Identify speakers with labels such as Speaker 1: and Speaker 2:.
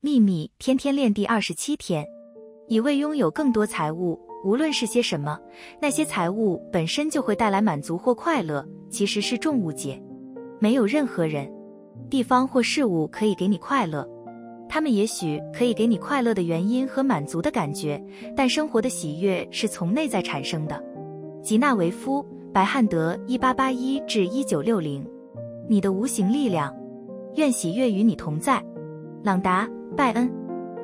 Speaker 1: 秘密天天练第二十七天，以为拥有更多财物，无论是些什么，那些财物本身就会带来满足或快乐，其实是重误解。没有任何人、地方或事物可以给你快乐，他们也许可以给你快乐的原因和满足的感觉，但生活的喜悦是从内在产生的。吉纳维夫·白汉德（一八八一至一九六零），你的无形力量，愿喜悦与你同在。朗达·拜恩。